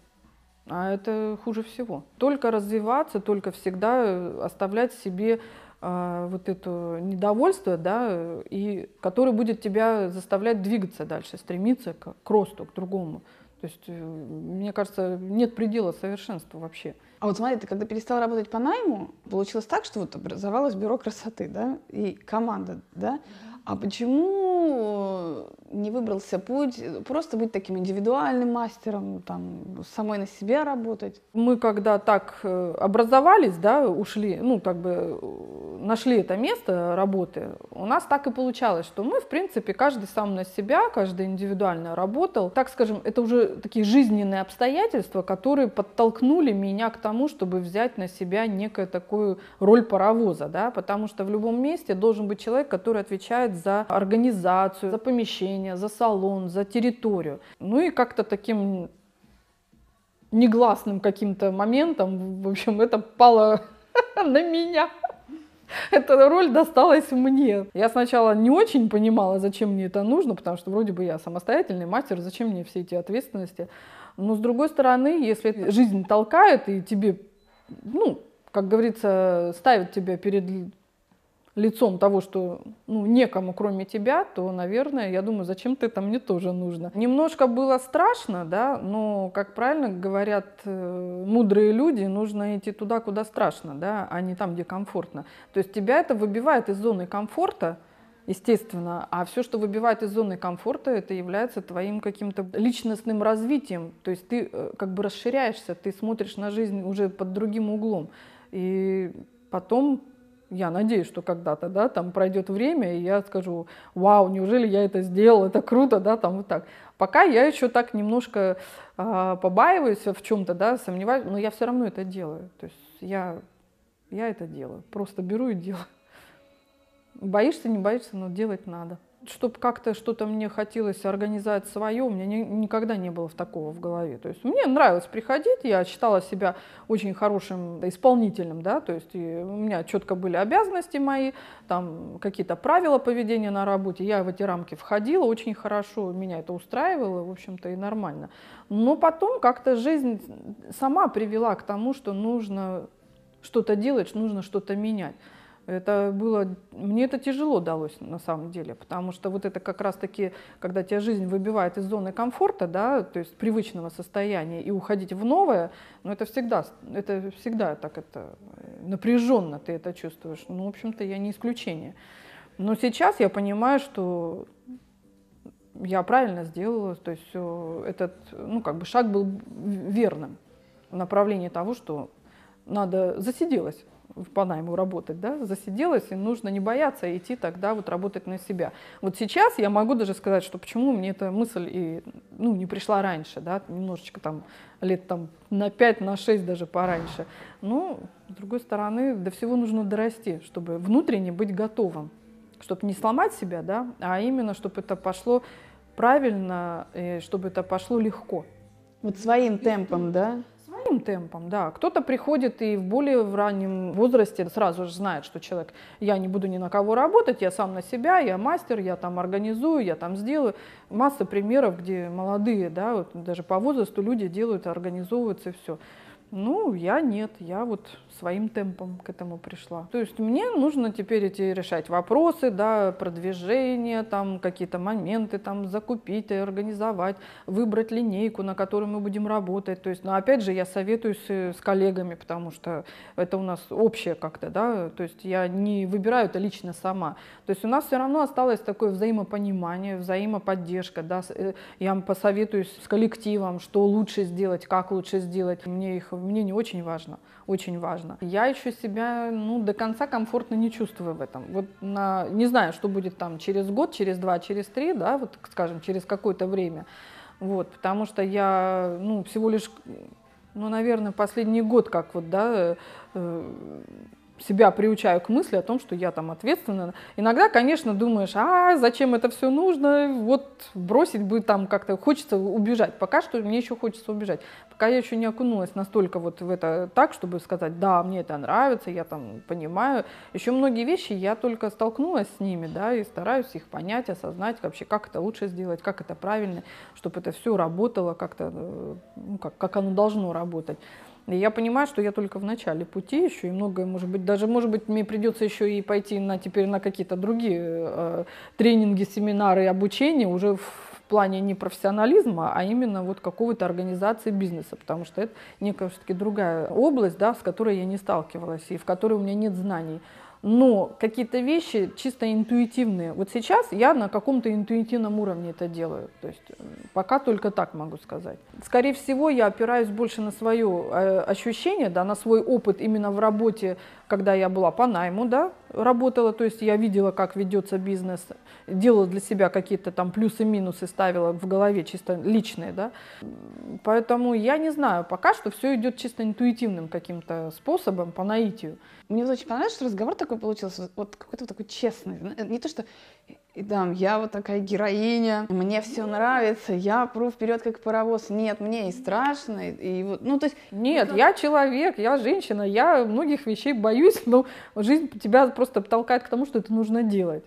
А это хуже всего. Только развиваться, только всегда э, оставлять себе э, вот это недовольство, да, и который будет тебя заставлять двигаться дальше, стремиться к, к росту, к другому. То есть, э, мне кажется, нет предела совершенства вообще. А вот смотри, ты когда перестал работать по найму, получилось так, что вот образовалось бюро красоты, да, и команда, да? А почему не выбрался путь просто быть таким индивидуальным мастером, там, самой на себя работать? Мы когда так э, образовались, да, ушли, ну, как бы э, нашли это место работы, у нас так и получалось, что мы, в принципе, каждый сам на себя, каждый индивидуально работал. Так скажем, это уже такие жизненные обстоятельства, которые подтолкнули меня к тому, чтобы взять на себя некую такую роль паровоза, да, потому что в любом месте должен быть человек, который отвечает за организацию, за помещение, за салон, за территорию. Ну и как-то таким негласным каким-то моментом, в общем, это пало на меня. Эта роль досталась мне. Я сначала не очень понимала, зачем мне это нужно, потому что вроде бы я самостоятельный мастер, зачем мне все эти ответственности. Но с другой стороны, если жизнь толкает и тебе, ну, как говорится, ставит тебя перед лицом того, что ну, некому кроме тебя, то, наверное, я думаю, зачем ты это мне тоже нужно. Немножко было страшно, да, но, как правильно говорят э, мудрые люди, нужно идти туда, куда страшно, да, а не там, где комфортно. То есть тебя это выбивает из зоны комфорта, естественно, а все, что выбивает из зоны комфорта, это является твоим каким-то личностным развитием. То есть ты э, как бы расширяешься, ты смотришь на жизнь уже под другим углом. И потом я надеюсь, что когда-то, да, там пройдет время, и я скажу, вау, неужели я это сделал, это круто, да, там вот так. Пока я еще так немножко э, побаиваюсь в чем-то, да, сомневаюсь, но я все равно это делаю. То есть я, я это делаю, просто беру и делаю. Боишься, не боишься, но делать надо чтобы как-то что-то мне хотелось организовать свое, у меня ни, никогда не было такого в голове. То есть мне нравилось приходить, я считала себя очень хорошим исполнителем, да, то есть у меня четко были обязанности мои, там какие-то правила поведения на работе, я в эти рамки входила очень хорошо, меня это устраивало, в общем-то, и нормально. Но потом как-то жизнь сама привела к тому, что нужно что-то делать, нужно что-то менять. Это было, мне это тяжело далось на самом деле, потому что вот это как раз-таки, когда тебя жизнь выбивает из зоны комфорта, да, то есть привычного состояния, и уходить в новое, ну это всегда, это всегда так это напряженно ты это чувствуешь. Ну, в общем-то, я не исключение. Но сейчас я понимаю, что я правильно сделала, то есть этот, ну, как бы шаг был верным в направлении того, что надо засиделась по найму работать, да, засиделась, и нужно не бояться идти тогда вот работать на себя. Вот сейчас я могу даже сказать, что почему мне эта мысль и, ну, не пришла раньше, да, немножечко там лет там на 5, на 6 даже пораньше. Но, с другой стороны, до всего нужно дорасти, чтобы внутренне быть готовым, чтобы не сломать себя, да, а именно, чтобы это пошло правильно, и чтобы это пошло легко. Вот своим темпом, да? Своим темпом, да. Кто-то приходит и в более в раннем возрасте сразу же знает, что человек, я не буду ни на кого работать, я сам на себя, я мастер, я там организую, я там сделаю. Масса примеров, где молодые, да, вот даже по возрасту люди делают, организовываются и все. Ну, я нет, я вот своим темпом к этому пришла. То есть мне нужно теперь эти решать вопросы, да, продвижение, там какие-то моменты, там закупить организовать, выбрать линейку, на которой мы будем работать. То есть, но опять же, я советуюсь э, с коллегами, потому что это у нас общее как-то, да, то есть я не выбираю это лично сама. То есть у нас все равно осталось такое взаимопонимание, взаимоподдержка, да, э, я посоветуюсь с коллективом, что лучше сделать, как лучше сделать. Мне их мне не очень важно, очень важно. Я еще себя ну, до конца комфортно не чувствую в этом. Вот на, не знаю, что будет там через год, через два, через три, да, вот, скажем, через какое-то время. Вот, потому что я, ну, всего лишь, ну, наверное, последний год как вот, да, э, себя приучаю к мысли о том, что я там ответственна. Иногда, конечно, думаешь, а зачем это все нужно, вот бросить бы там как-то, хочется убежать. Пока что мне еще хочется убежать. Пока я еще не окунулась настолько вот в это так, чтобы сказать, да, мне это нравится, я там понимаю. Еще многие вещи я только столкнулась с ними, да, и стараюсь их понять, осознать вообще, как это лучше сделать, как это правильно, чтобы это все работало как-то, э, ну, как, как оно должно работать. И я понимаю, что я только в начале пути еще, и многое, может быть, даже, может быть, мне придется еще и пойти на, теперь на какие-то другие э, тренинги, семинары обучение уже в плане не профессионализма, а именно вот какого-то организации бизнеса, потому что это некая все-таки другая область, да, с которой я не сталкивалась и в которой у меня нет знаний но какие-то вещи чисто интуитивные. Вот сейчас я на каком-то интуитивном уровне это делаю. То есть пока только так могу сказать. Скорее всего, я опираюсь больше на свое э, ощущение, да, на свой опыт именно в работе, когда я была по найму, да, работала, то есть я видела, как ведется бизнес, делала для себя какие-то там плюсы-минусы, ставила в голове чисто личные, да. Поэтому я не знаю, пока что все идет чисто интуитивным каким-то способом, по наитию. Мне очень понравилось, что разговор такой получился, вот какой-то такой честный. Не то, что и там, я вот такая героиня, мне все нравится, я пру вперед как паровоз. Нет, мне и страшно, и, и вот, ну то есть... Нет, как... я человек, я женщина, я многих вещей боюсь, но жизнь тебя просто толкает к тому, что это нужно делать.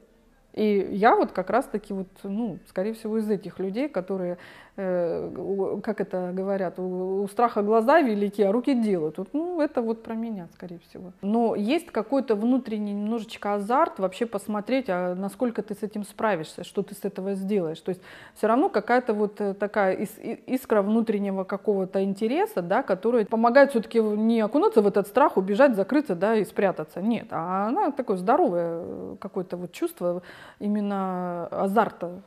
И я вот как раз-таки вот, ну, скорее всего, из этих людей, которые как это говорят, у, у страха глаза велики, а руки делают. Вот, ну, это вот про меня, скорее всего. Но есть какой-то внутренний немножечко азарт вообще посмотреть, а насколько ты с этим справишься, что ты с этого сделаешь. То есть все равно какая-то вот э, такая искра внутреннего какого-то интереса, да, которая помогает все-таки не окунуться в этот страх, убежать, закрыться, да, и спрятаться. Нет, а она такое здоровое э, какое-то вот чувство именно азарта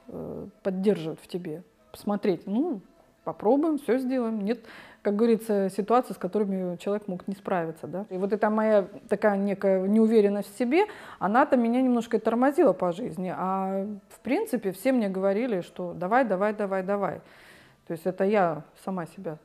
поддерживает в тебе посмотреть, ну, попробуем, все сделаем. Нет, как говорится, ситуации, с которыми человек мог не справиться. Да? И вот эта моя такая некая неуверенность в себе, она-то меня немножко тормозила по жизни. А в принципе все мне говорили, что давай, давай, давай, давай. То есть это я сама себя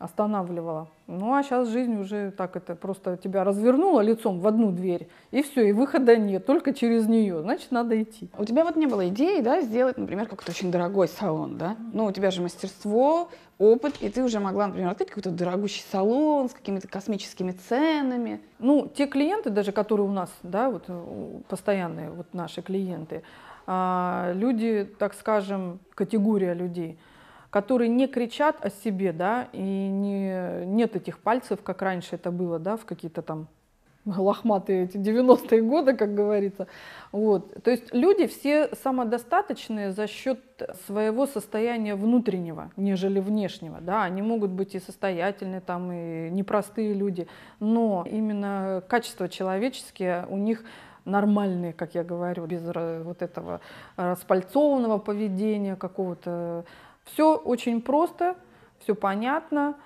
останавливала. Ну а сейчас жизнь уже так это просто тебя развернула лицом в одну дверь, и все, и выхода нет, только через нее, значит, надо идти. У тебя вот не было идеи, да, сделать, например, какой-то очень дорогой салон, да? Ну, у тебя же мастерство, опыт, и ты уже могла, например, открыть какой-то дорогущий салон с какими-то космическими ценами. Ну, те клиенты даже, которые у нас, да, вот постоянные вот наши клиенты, а, люди, так скажем, категория людей – которые не кричат о себе, да, и не, нет этих пальцев, как раньше это было, да, в какие-то там лохматые эти 90-е годы, как говорится. Вот. То есть люди все самодостаточные за счет своего состояния внутреннего, нежели внешнего. Да? Они могут быть и состоятельные, там, и непростые люди, но именно качества человеческие у них нормальные, как я говорю, без вот этого распальцованного поведения какого-то все очень просто, все понятно,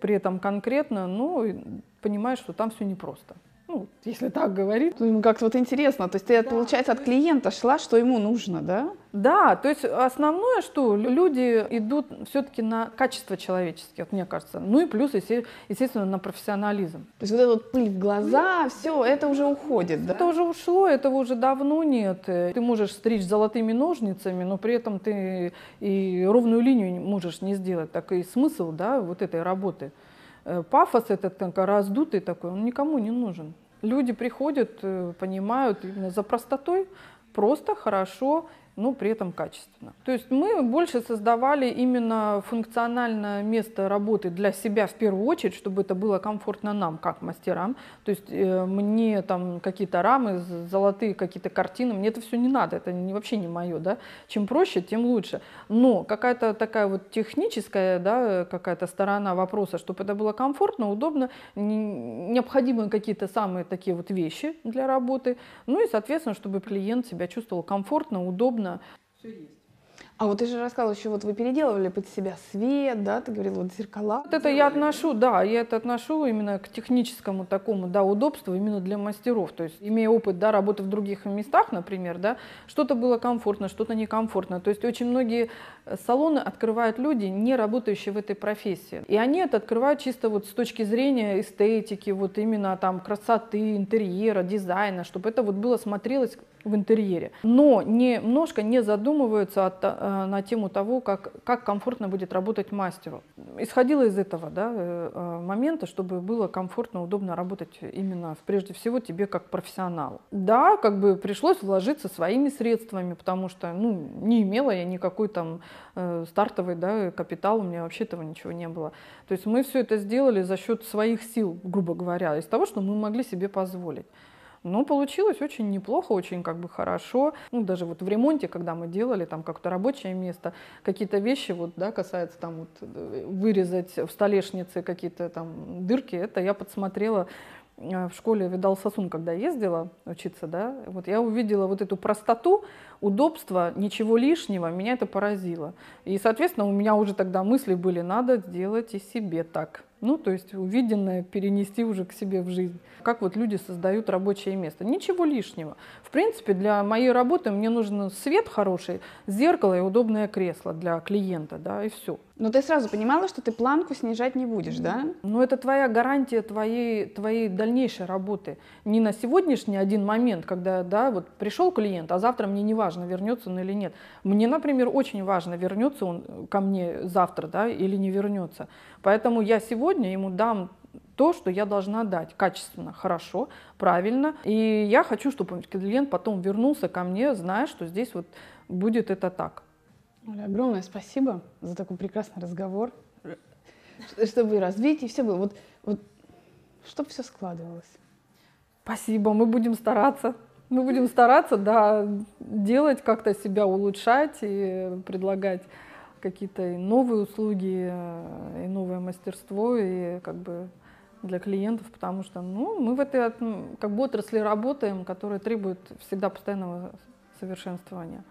при этом конкретно, ну, понимаешь, что там все непросто. Ну, если так говорить. Ну, как-то вот интересно. То есть ты, да. получается, от клиента шла, что ему нужно, да? Да, то есть основное, что люди идут все-таки на качество человеческое, вот мне кажется. Ну и плюс, естественно, на профессионализм. То есть вот эта вот пыль в глаза, все, это уже уходит, да? Это уже ушло, этого уже давно нет. Ты можешь стричь золотыми ножницами, но при этом ты и ровную линию можешь не сделать. Так и смысл, да, вот этой работы. Э, пафос этот такой, раздутый такой, он никому не нужен. Люди приходят, э, понимают именно за простотой, просто, хорошо но при этом качественно. То есть мы больше создавали именно функциональное место работы для себя в первую очередь, чтобы это было комфортно нам, как мастерам. То есть э, мне там какие-то рамы, золотые какие-то картины, мне это все не надо, это не, вообще не мое. Да? Чем проще, тем лучше. Но какая-то такая вот техническая да, какая-то сторона вопроса, чтобы это было комфортно, удобно, не, необходимы какие-то самые такие вот вещи для работы. Ну и, соответственно, чтобы клиент себя чувствовал комфортно, удобно, удобно. Все есть. А вот ты же рассказывала, еще вот вы переделывали под себя свет, да, ты говорила, вот зеркала. Вот это я отношу, да, я это отношу именно к техническому такому, да, удобству именно для мастеров. То есть, имея опыт, да, работы в других местах, например, да, что-то было комфортно, что-то некомфортно. То есть, очень многие э, салоны открывают люди, не работающие в этой профессии. И они это открывают чисто вот с точки зрения эстетики, вот именно там красоты, интерьера, дизайна, чтобы это вот было смотрелось в интерьере, но немножко не задумываются от, э, на тему того, как, как комфортно будет работать мастеру. Исходила из этого да, э, э, момента, чтобы было комфортно, удобно работать именно, прежде всего, тебе как профессионалу. Да, как бы пришлось вложиться своими средствами, потому что ну, не имела я никакой там стартовый да, капитал, у меня вообще этого ничего не было. То есть мы все это сделали за счет своих сил, грубо говоря, из того, что мы могли себе позволить. Но получилось очень неплохо, очень как бы хорошо. Ну, даже вот в ремонте, когда мы делали там как-то рабочее место, какие-то вещи, вот, да, касается там вот э, вырезать в столешнице какие-то там дырки, это я подсмотрела э, в школе видал сосун, когда ездила учиться, да, вот я увидела вот эту простоту, удобство, ничего лишнего, меня это поразило. И, соответственно, у меня уже тогда мысли были, надо сделать и себе так. Ну, то есть увиденное перенести уже к себе в жизнь. Как вот люди создают рабочее место. Ничего лишнего. В принципе, для моей работы мне нужен свет хороший, зеркало и удобное кресло для клиента, да, и все. Но ты сразу понимала, что ты планку снижать не будешь, да? Ну, это твоя гарантия твоей, твоей дальнейшей работы. Не на сегодняшний один момент, когда, да, вот пришел клиент, а завтра мне не важно, вернется он или нет. Мне, например, очень важно, вернется он ко мне завтра, да, или не вернется. Поэтому я сегодня ему дам то, что я должна дать качественно, хорошо, правильно. И я хочу, чтобы клиент потом вернулся ко мне, зная, что здесь вот будет это так. Оля, огромное спасибо за такой прекрасный разговор, чтобы развить и все было. Вот, вот чтобы все складывалось. Спасибо, мы будем стараться. Мы будем стараться, да, делать, как-то себя улучшать и предлагать какие-то новые услуги, э, и новое мастерство, и как бы для клиентов, потому что ну, мы в этой как бы отрасли работаем, которая требует всегда постоянного совершенствования.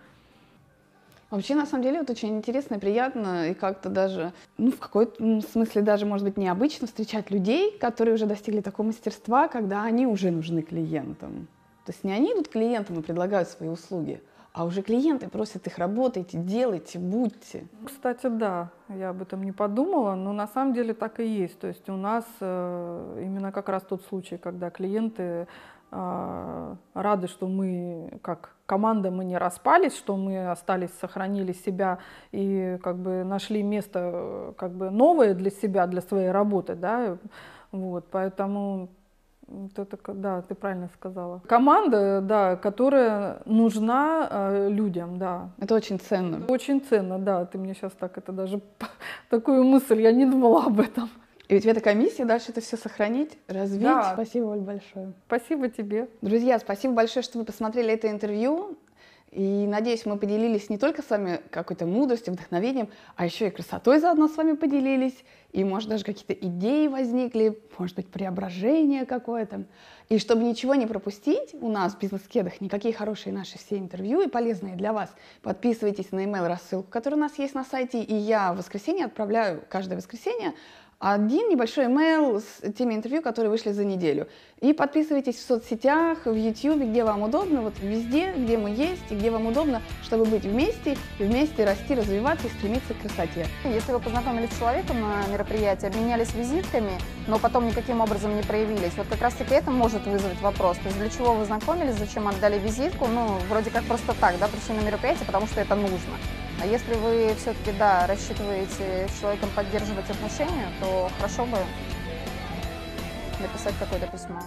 Вообще, на самом деле, вот очень интересно и приятно, и как-то даже, ну, в какой-то смысле даже, может быть, необычно встречать людей, которые уже достигли такого мастерства, когда они уже нужны клиентам. То есть не они идут клиентам и предлагают свои услуги, а уже клиенты просят их работайте, делайте, будьте. Кстати, да, я об этом не подумала, но на самом деле так и есть. То есть у нас э, именно как раз тот случай, когда клиенты э, рады, что мы как команда мы не распались, что мы остались, сохранили себя и как бы нашли место э, как бы новое для себя, для своей работы, да, вот, поэтому это, да, ты правильно сказала. Команда, да, которая нужна э, людям, да. Это очень ценно. Это очень ценно, да. Ты мне сейчас так, это даже такую мысль, я не думала об этом. И у тебя такая миссия дальше это все сохранить, развить. Да. Спасибо, Оль, большое. Спасибо тебе. Друзья, спасибо большое, что вы посмотрели это интервью. И надеюсь, мы поделились не только с вами какой-то мудростью, вдохновением, а еще и красотой заодно с вами поделились. И, может, даже какие-то идеи возникли, может быть, преображение какое-то. И чтобы ничего не пропустить, у нас в бизнес-кедах никакие хорошие наши все интервью и полезные для вас. Подписывайтесь на email рассылку, которая у нас есть на сайте. И я в воскресенье отправляю каждое воскресенье один небольшой email с теми интервью, которые вышли за неделю. И подписывайтесь в соцсетях, в YouTube, где вам удобно, вот везде, где мы есть и где вам удобно, чтобы быть вместе, и вместе расти, развиваться и стремиться к красоте. Если вы познакомились с человеком на мероприятии, обменялись визитками, но потом никаким образом не проявились, вот как раз-таки это может вызвать вопрос. То есть для чего вы знакомились, зачем отдали визитку, ну, вроде как просто так, да, пришли на мероприятие, потому что это нужно. А если вы все-таки, да, рассчитываете с человеком поддерживать отношения, то хорошо бы написать какое-то письмо.